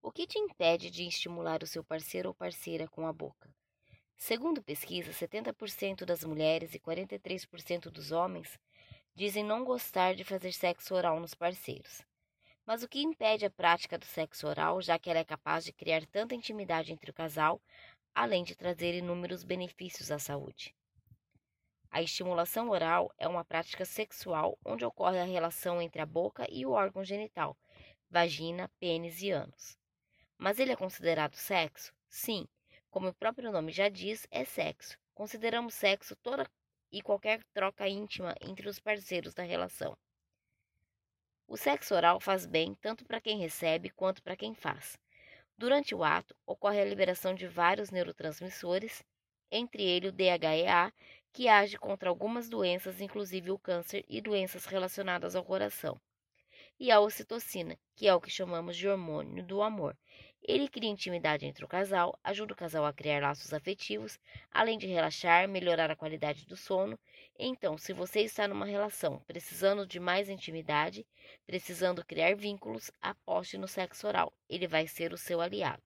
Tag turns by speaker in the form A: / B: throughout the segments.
A: O que te impede de estimular o seu parceiro ou parceira com a boca? Segundo pesquisa, 70% das mulheres e 43% dos homens dizem não gostar de fazer sexo oral nos parceiros. Mas o que impede a prática do sexo oral, já que ela é capaz de criar tanta intimidade entre o casal, além de trazer inúmeros benefícios à saúde? A estimulação oral é uma prática sexual onde ocorre a relação entre a boca e o órgão genital, vagina, pênis e ânus. Mas ele é considerado sexo? Sim, como o próprio nome já diz, é sexo. Consideramos sexo toda e qualquer troca íntima entre os parceiros da relação. O sexo oral faz bem tanto para quem recebe quanto para quem faz. Durante o ato, ocorre a liberação de vários neurotransmissores, entre eles o DHEA, que age contra algumas doenças, inclusive o câncer e doenças relacionadas ao coração e a ocitocina, que é o que chamamos de hormônio do amor. Ele cria intimidade entre o casal, ajuda o casal a criar laços afetivos, além de relaxar, melhorar a qualidade do sono. Então, se você está numa relação precisando de mais intimidade, precisando criar vínculos, aposte no sexo oral. Ele vai ser o seu aliado.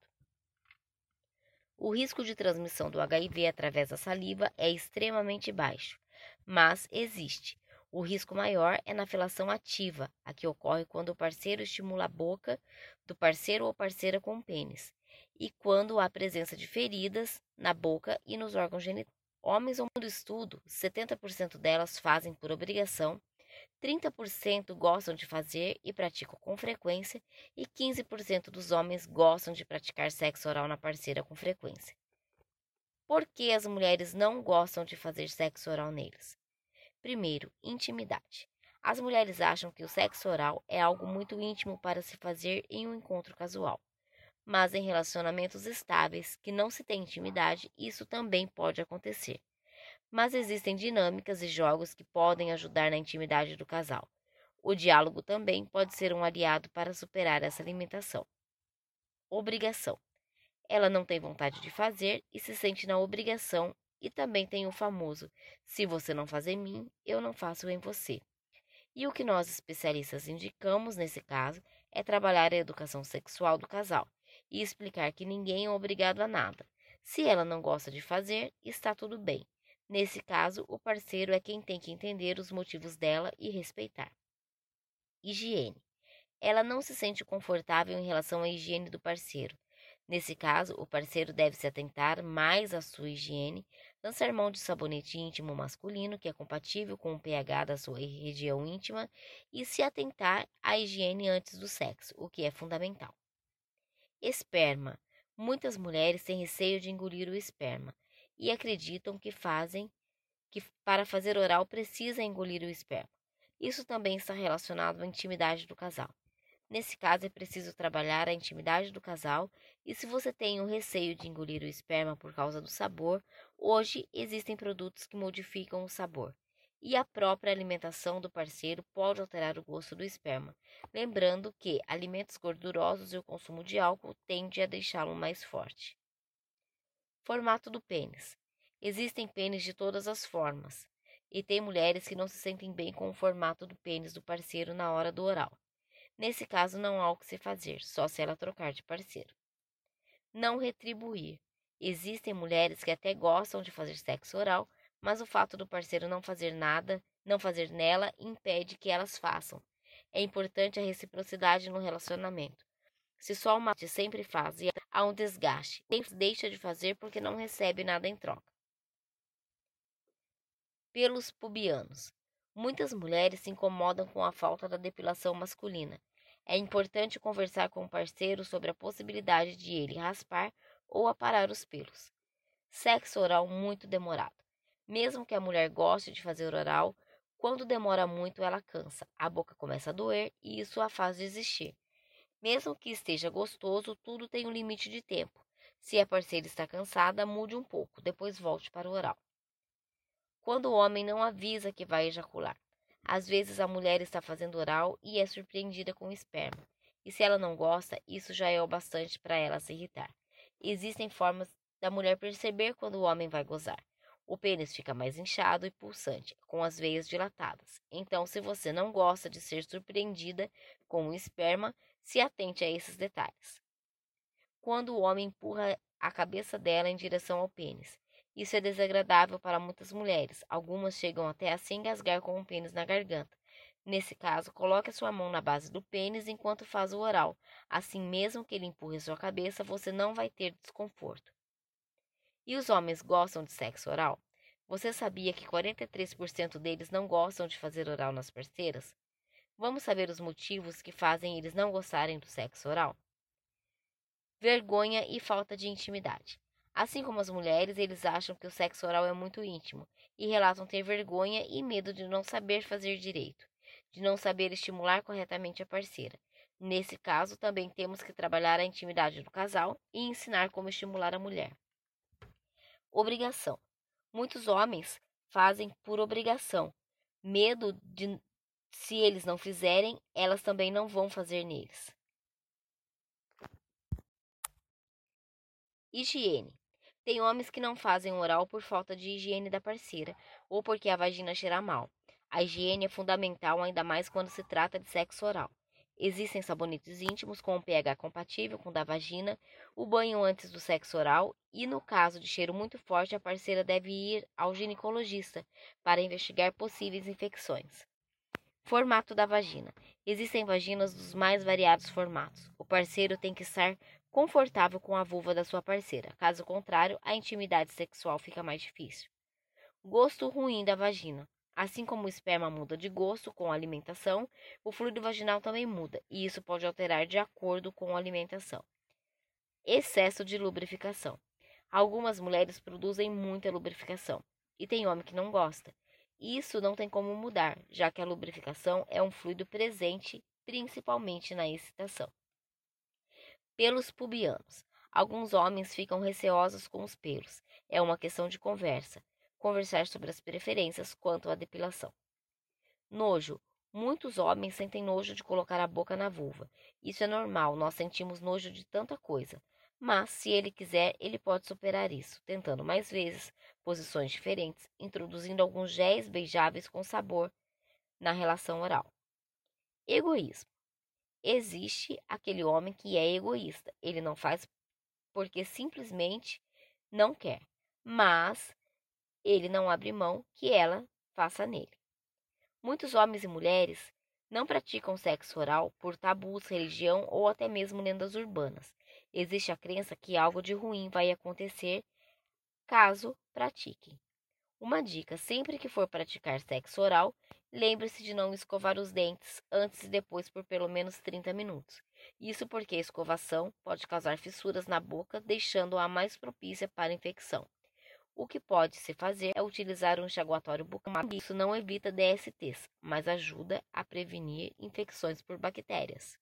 A: O risco de transmissão do HIV através da saliva é extremamente baixo, mas existe. O risco maior é na felação ativa, a que ocorre quando o parceiro estimula a boca do parceiro ou parceira com o pênis, e quando há presença de feridas na boca e nos órgãos genitais. Homens ao mundo estudo, 70% delas fazem por obrigação, 30% gostam de fazer e praticam com frequência, e 15% dos homens gostam de praticar sexo oral na parceira com frequência. Por que as mulheres não gostam de fazer sexo oral neles? Primeiro, intimidade. As mulheres acham que o sexo oral é algo muito íntimo para se fazer em um encontro casual. Mas em relacionamentos estáveis, que não se tem intimidade, isso também pode acontecer. Mas existem dinâmicas e jogos que podem ajudar na intimidade do casal. O diálogo também pode ser um aliado para superar essa limitação. Obrigação. Ela não tem vontade de fazer e se sente na obrigação e também tem o famoso: se você não faz em mim, eu não faço em você. E o que nós especialistas indicamos nesse caso é trabalhar a educação sexual do casal e explicar que ninguém é obrigado a nada. Se ela não gosta de fazer, está tudo bem. Nesse caso, o parceiro é quem tem que entender os motivos dela e respeitar. Higiene. Ela não se sente confortável em relação à higiene do parceiro. Nesse caso, o parceiro deve se atentar mais à sua higiene, lançar mão de sabonete íntimo masculino que é compatível com o pH da sua região íntima e se atentar à higiene antes do sexo, o que é fundamental. Esperma. Muitas mulheres têm receio de engolir o esperma e acreditam que fazem que para fazer oral precisa engolir o esperma. Isso também está relacionado à intimidade do casal. Nesse caso, é preciso trabalhar a intimidade do casal e se você tem o receio de engolir o esperma por causa do sabor, hoje existem produtos que modificam o sabor. E a própria alimentação do parceiro pode alterar o gosto do esperma. Lembrando que alimentos gordurosos e o consumo de álcool tende a deixá-lo mais forte. Formato do pênis. Existem pênis de todas as formas, e tem mulheres que não se sentem bem com o formato do pênis do parceiro na hora do oral. Nesse caso, não há o que se fazer, só se ela trocar de parceiro. Não retribuir. Existem mulheres que até gostam de fazer sexo oral, mas o fato do parceiro não fazer nada, não fazer nela, impede que elas façam. É importante a reciprocidade no relacionamento. Se só uma parte sempre faz e há um desgaste, deixa de fazer porque não recebe nada em troca. Pelos pubianos. Muitas mulheres se incomodam com a falta da depilação masculina. É importante conversar com o parceiro sobre a possibilidade de ele raspar ou aparar os pelos. Sexo oral muito demorado. Mesmo que a mulher goste de fazer oral, quando demora muito ela cansa, a boca começa a doer e isso a faz desistir. Mesmo que esteja gostoso, tudo tem um limite de tempo. Se a parceira está cansada, mude um pouco, depois volte para o oral quando o homem não avisa que vai ejacular. Às vezes a mulher está fazendo oral e é surpreendida com esperma. E se ela não gosta, isso já é o bastante para ela se irritar. Existem formas da mulher perceber quando o homem vai gozar. O pênis fica mais inchado e pulsante, com as veias dilatadas. Então, se você não gosta de ser surpreendida com o esperma, se atente a esses detalhes. quando o homem empurra a cabeça dela em direção ao pênis. Isso é desagradável para muitas mulheres. Algumas chegam até a se engasgar com o pênis na garganta. Nesse caso, coloque a sua mão na base do pênis enquanto faz o oral. Assim, mesmo que ele empurre sua cabeça, você não vai ter desconforto. E os homens gostam de sexo oral? Você sabia que 43% deles não gostam de fazer oral nas parceiras? Vamos saber os motivos que fazem eles não gostarem do sexo oral? Vergonha e falta de intimidade. Assim como as mulheres, eles acham que o sexo oral é muito íntimo e relatam ter vergonha e medo de não saber fazer direito de não saber estimular corretamente a parceira. Nesse caso, também temos que trabalhar a intimidade do casal e ensinar como estimular a mulher. Obrigação. Muitos homens fazem por obrigação, medo de se eles não fizerem, elas também não vão fazer neles. Higiene. Tem homens que não fazem oral por falta de higiene da parceira ou porque a vagina cheira mal. A higiene é fundamental, ainda mais quando se trata de sexo oral. Existem sabonetes íntimos com um pH compatível com o da vagina, o banho antes do sexo oral e, no caso de cheiro muito forte, a parceira deve ir ao ginecologista para investigar possíveis infecções. Formato da vagina. Existem vaginas dos mais variados formatos. O parceiro tem que estar confortável com a vulva da sua parceira. Caso contrário, a intimidade sexual fica mais difícil. Gosto ruim da vagina. Assim como o esperma muda de gosto com a alimentação, o fluido vaginal também muda, e isso pode alterar de acordo com a alimentação. Excesso de lubrificação. Algumas mulheres produzem muita lubrificação, e tem homem que não gosta. Isso não tem como mudar, já que a lubrificação é um fluido presente principalmente na excitação. Pelos pubianos. Alguns homens ficam receosos com os pelos. É uma questão de conversa conversar sobre as preferências quanto à depilação. Nojo. Muitos homens sentem nojo de colocar a boca na vulva. Isso é normal, nós sentimos nojo de tanta coisa. Mas, se ele quiser, ele pode superar isso, tentando mais vezes, posições diferentes, introduzindo alguns géis beijáveis com sabor na relação oral. Egoísmo. Existe aquele homem que é egoísta. Ele não faz porque simplesmente não quer, mas ele não abre mão que ela faça nele. Muitos homens e mulheres não praticam sexo oral por tabus, religião ou até mesmo lendas urbanas. Existe a crença que algo de ruim vai acontecer caso pratiquem. Uma dica: sempre que for praticar sexo oral, lembre-se de não escovar os dentes antes e depois por pelo menos 30 minutos. Isso porque a escovação pode causar fissuras na boca, deixando-a mais propícia para infecção. O que pode se fazer é utilizar um enxaguatório bucal. Isso não evita DSTs, mas ajuda a prevenir infecções por bactérias.